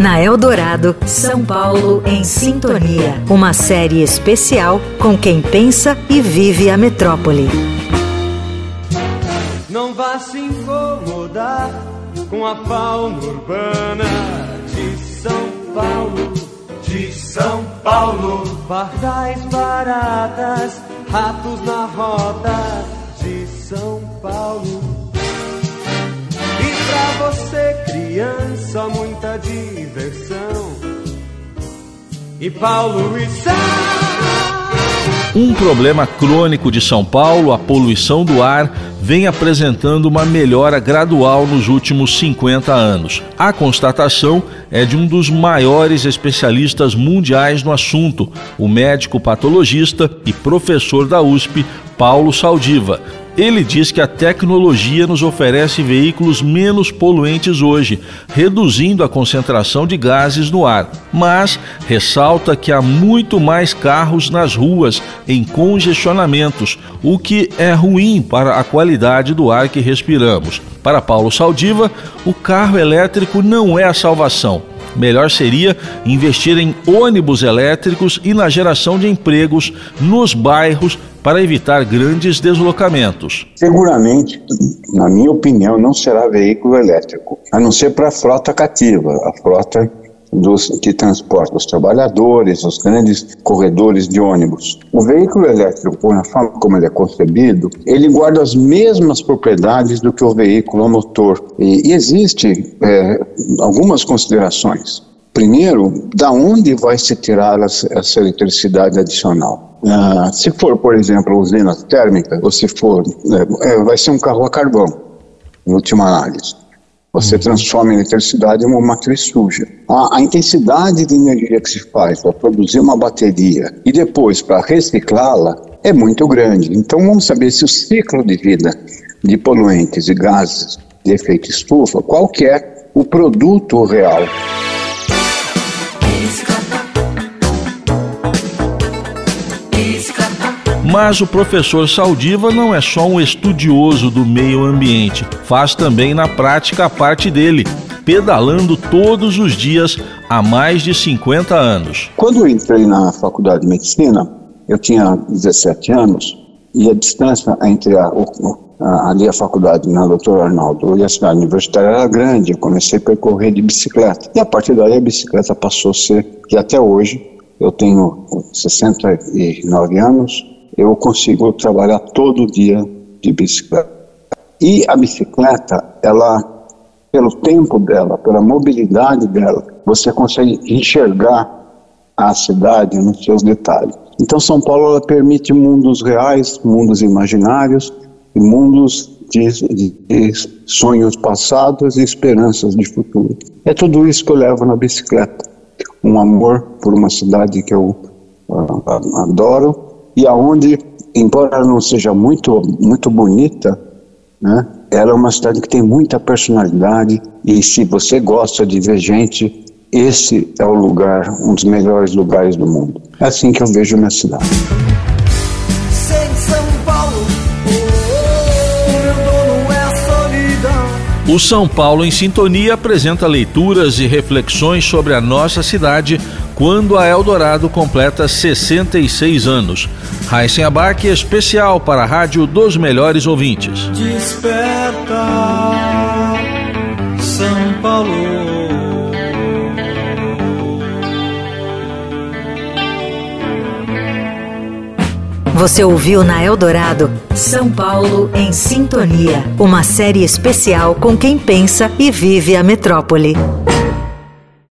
Na Eldorado, São Paulo em Sintonia. Uma série especial com quem pensa e vive a metrópole. Não vá se incomodar com a fauna urbana de São Paulo. De São Paulo. Pardais baratas, ratos na roda muita diversão e poluição. Um problema crônico de São Paulo, a poluição do ar, vem apresentando uma melhora gradual nos últimos 50 anos. A constatação é de um dos maiores especialistas mundiais no assunto, o médico patologista e professor da USP, Paulo Saldiva. Ele diz que a tecnologia nos oferece veículos menos poluentes hoje, reduzindo a concentração de gases no ar, mas ressalta que há muito mais carros nas ruas em congestionamentos, o que é ruim para a qualidade do ar que respiramos. Para Paulo Saldiva, o carro elétrico não é a salvação. Melhor seria investir em ônibus elétricos e na geração de empregos nos bairros para evitar grandes deslocamentos. Seguramente, na minha opinião, não será veículo elétrico, a não ser para a frota cativa, a frota dos, que transporta os trabalhadores, os grandes corredores de ônibus. O veículo elétrico, na forma como ele é concebido, ele guarda as mesmas propriedades do que o veículo a motor. E, e existe é, algumas considerações. Primeiro, da onde vai se tirar essa eletricidade adicional? Ah, se for, por exemplo, usina térmica, ou se for, é, é, vai ser um carro a carvão, em última análise. Você uhum. transforma a eletricidade em uma matriz suja. A, a intensidade de energia que se faz para produzir uma bateria e depois para reciclá-la é muito grande. Então vamos saber se o ciclo de vida de poluentes e gases de efeito estufa, qual que é o produto real. Mas o professor Saldiva não é só um estudioso do meio ambiente, faz também na prática a parte dele, pedalando todos os dias há mais de 50 anos. Quando entrei na faculdade de medicina, eu tinha 17 anos e a distância entre a, a, ali a faculdade na Doutor Arnaldo e a cidade universitária era grande. Eu comecei a percorrer de bicicleta. E a partir daí a bicicleta passou a ser, que até hoje eu tenho 69 anos, eu consigo trabalhar todo dia de bicicleta. E a bicicleta, ela, pelo tempo dela, pela mobilidade dela, você consegue enxergar a cidade nos seus detalhes. Então, São Paulo ela permite mundos reais, mundos imaginários e mundos de, de, de, sonhos passados e esperanças de futuro. É tudo isso que eu levo na bicicleta. Um amor por uma cidade que eu uh, adoro e aonde, embora não seja muito, muito bonita, né, ela é uma cidade que tem muita personalidade e se você gosta de ver gente, esse é o lugar, um dos melhores lugares do mundo. É assim que eu vejo minha cidade. O São Paulo em Sintonia apresenta leituras e reflexões sobre a nossa cidade quando a Eldorado completa 66 anos. Raíssen Abac, especial para a Rádio dos Melhores Ouvintes. Você ouviu na Eldorado São Paulo em Sintonia, uma série especial com quem pensa e vive a metrópole.